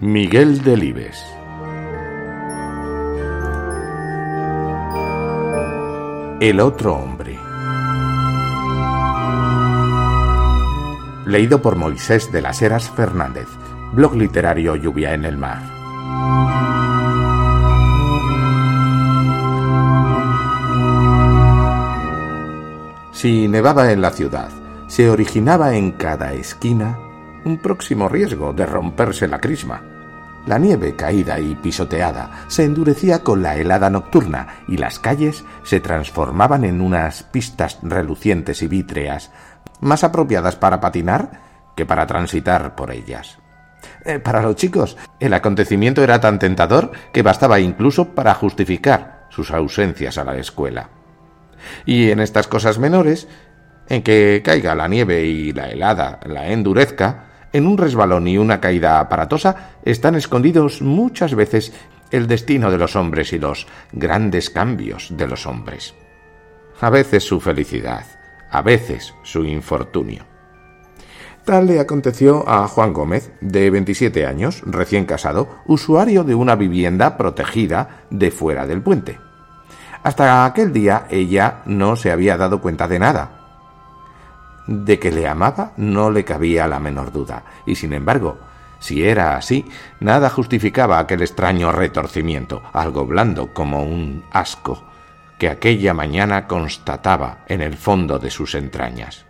Miguel Delibes. El otro hombre. Leído por Moisés de las Heras Fernández, blog literario Lluvia en el Mar. Si nevaba en la ciudad, se originaba en cada esquina un próximo riesgo de romperse la crisma. La nieve caída y pisoteada se endurecía con la helada nocturna y las calles se transformaban en unas pistas relucientes y vítreas, más apropiadas para patinar que para transitar por ellas. Eh, para los chicos, el acontecimiento era tan tentador que bastaba incluso para justificar sus ausencias a la escuela. Y en estas cosas menores, en que caiga la nieve y la helada la endurezca, en un resbalón y una caída aparatosa están escondidos muchas veces el destino de los hombres y los grandes cambios de los hombres. A veces su felicidad, a veces su infortunio. Tal le aconteció a Juan Gómez, de 27 años, recién casado, usuario de una vivienda protegida de fuera del puente. Hasta aquel día ella no se había dado cuenta de nada, de que le amaba no le cabía la menor duda, y sin embargo, si era así, nada justificaba aquel extraño retorcimiento, algo blando como un asco, que aquella mañana constataba en el fondo de sus entrañas.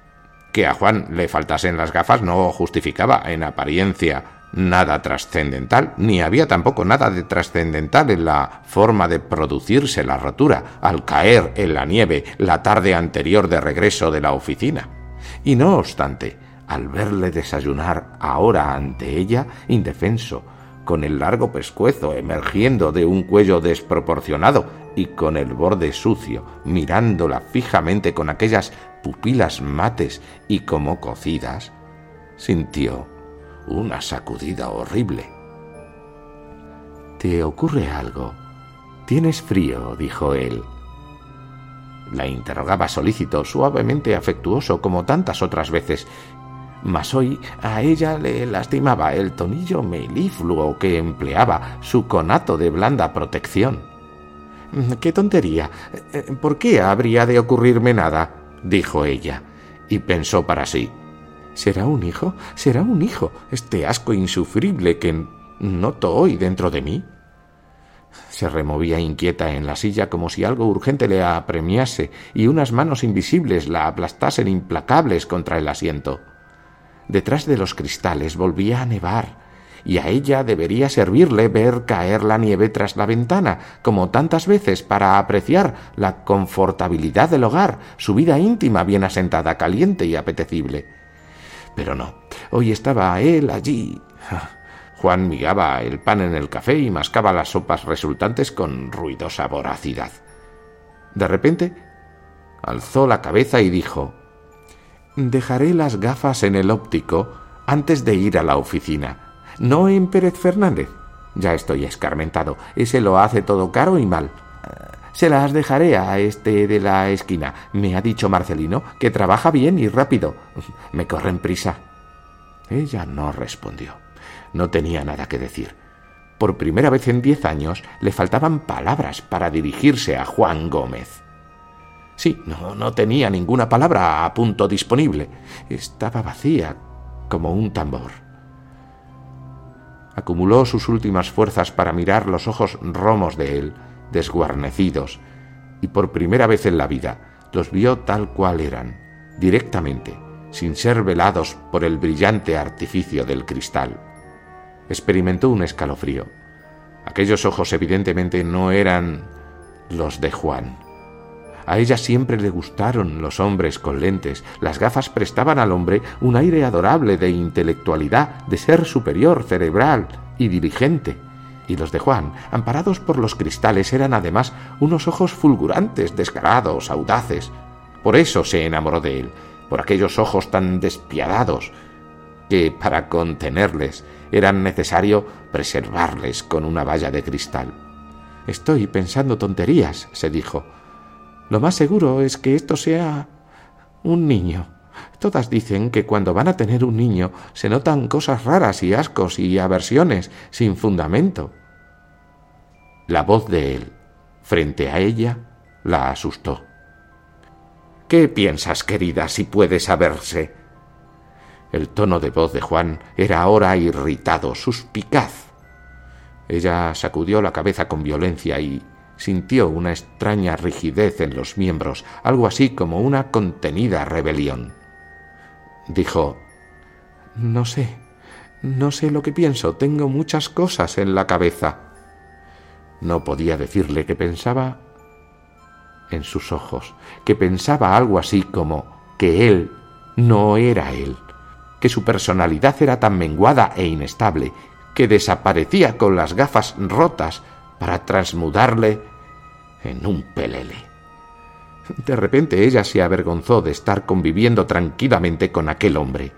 Que a Juan le faltasen las gafas no justificaba en apariencia nada trascendental, ni había tampoco nada de trascendental en la forma de producirse la rotura al caer en la nieve la tarde anterior de regreso de la oficina. Y no obstante, al verle desayunar ahora ante ella, indefenso, con el largo pescuezo emergiendo de un cuello desproporcionado y con el borde sucio, mirándola fijamente con aquellas pupilas mates y como cocidas, sintió una sacudida horrible. ¿Te ocurre algo? ¿Tienes frío? dijo él. La interrogaba solícito, suavemente afectuoso, como tantas otras veces. Mas hoy a ella le lastimaba el tonillo melifluo que empleaba, su conato de blanda protección. ¡Qué tontería! ¿Por qué habría de ocurrirme nada? dijo ella, y pensó para sí. ¿Será un hijo? ¿Será un hijo? Este asco insufrible que noto hoy dentro de mí. Se removía inquieta en la silla como si algo urgente le apremiase y unas manos invisibles la aplastasen implacables contra el asiento. Detrás de los cristales volvía a nevar, y a ella debería servirle ver caer la nieve tras la ventana, como tantas veces para apreciar la confortabilidad del hogar, su vida íntima bien asentada, caliente y apetecible. Pero no, hoy estaba él allí, Juan migaba el pan en el café y mascaba las sopas resultantes con ruidosa voracidad. De repente, alzó la cabeza y dijo Dejaré las gafas en el óptico antes de ir a la oficina. No en Pérez Fernández. Ya estoy escarmentado. Ese lo hace todo caro y mal. Se las dejaré a este de la esquina. Me ha dicho Marcelino que trabaja bien y rápido. Me corren prisa. Ella no respondió. No tenía nada que decir. Por primera vez en diez años le faltaban palabras para dirigirse a Juan Gómez. Sí, no, no tenía ninguna palabra a punto disponible. Estaba vacía como un tambor. Acumuló sus últimas fuerzas para mirar los ojos romos de él, desguarnecidos, y por primera vez en la vida los vio tal cual eran, directamente, sin ser velados por el brillante artificio del cristal experimentó un escalofrío. Aquellos ojos evidentemente no eran los de Juan. A ella siempre le gustaron los hombres con lentes. Las gafas prestaban al hombre un aire adorable de intelectualidad, de ser superior, cerebral y dirigente. Y los de Juan, amparados por los cristales, eran además unos ojos fulgurantes, descarados, audaces. Por eso se enamoró de él, por aquellos ojos tan despiadados, que para contenerles era necesario preservarles con una valla de cristal. Estoy pensando tonterías, se dijo. Lo más seguro es que esto sea un niño. Todas dicen que cuando van a tener un niño se notan cosas raras y ascos y aversiones sin fundamento. La voz de él, frente a ella, la asustó. ¿Qué piensas, querida, si puede saberse? El tono de voz de Juan era ahora irritado, suspicaz. Ella sacudió la cabeza con violencia y sintió una extraña rigidez en los miembros, algo así como una contenida rebelión. Dijo No sé, no sé lo que pienso, tengo muchas cosas en la cabeza. No podía decirle que pensaba en sus ojos, que pensaba algo así como que él no era él, que su personalidad era tan menguada e inestable, que desaparecía con las gafas rotas para transmudarle en un pelele. De repente ella se avergonzó de estar conviviendo tranquilamente con aquel hombre.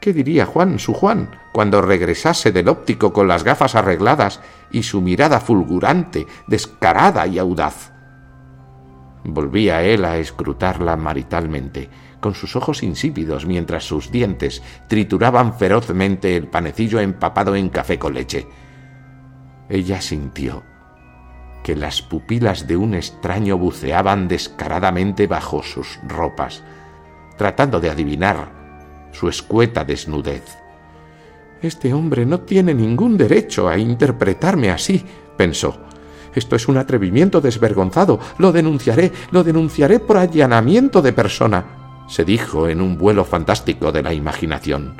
¿Qué diría Juan, su Juan, cuando regresase del óptico con las gafas arregladas y su mirada fulgurante, descarada y audaz? Volvía él a escrutarla maritalmente, con sus ojos insípidos mientras sus dientes trituraban ferozmente el panecillo empapado en café con leche. Ella sintió que las pupilas de un extraño buceaban descaradamente bajo sus ropas, tratando de adivinar su escueta desnudez. Este hombre no tiene ningún derecho a interpretarme así, pensó. Esto es un atrevimiento desvergonzado. Lo denunciaré, lo denunciaré por allanamiento de persona, se dijo en un vuelo fantástico de la imaginación.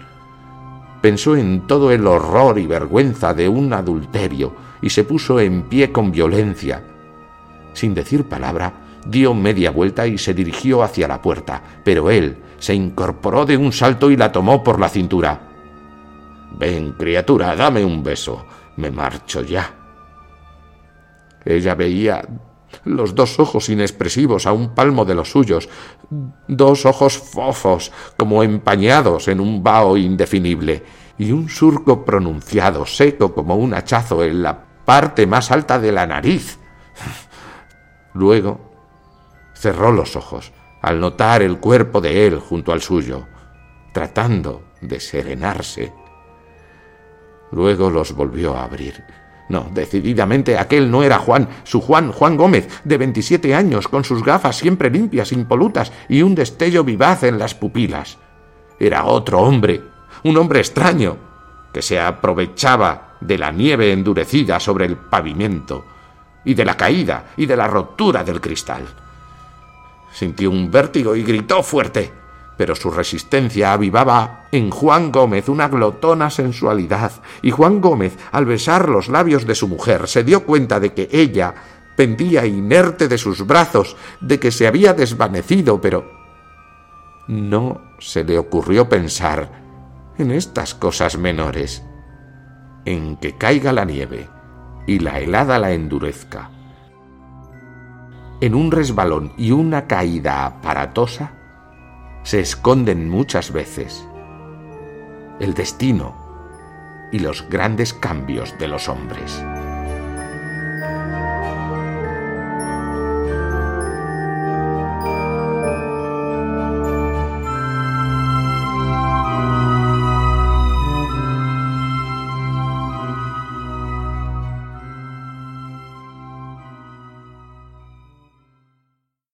Pensó en todo el horror y vergüenza de un adulterio y se puso en pie con violencia. Sin decir palabra, dio media vuelta y se dirigió hacia la puerta, pero él se incorporó de un salto y la tomó por la cintura. Ven, criatura, dame un beso. Me marcho ya. Ella veía los dos ojos inexpresivos a un palmo de los suyos, dos ojos fofos, como empañados en un vaho indefinible, y un surco pronunciado, seco como un hachazo en la parte más alta de la nariz. Luego cerró los ojos al notar el cuerpo de él junto al suyo, tratando de serenarse. Luego los volvió a abrir no, decididamente aquel no era Juan, su Juan, Juan Gómez, de veintisiete años, con sus gafas siempre limpias, impolutas y un destello vivaz en las pupilas. Era otro hombre, un hombre extraño, que se aprovechaba de la nieve endurecida sobre el pavimento, y de la caída y de la rotura del cristal. Sintió un vértigo y gritó fuerte pero su resistencia avivaba en Juan Gómez una glotona sensualidad, y Juan Gómez, al besar los labios de su mujer, se dio cuenta de que ella pendía inerte de sus brazos, de que se había desvanecido, pero no se le ocurrió pensar en estas cosas menores, en que caiga la nieve y la helada la endurezca. En un resbalón y una caída aparatosa, se esconden muchas veces el destino y los grandes cambios de los hombres.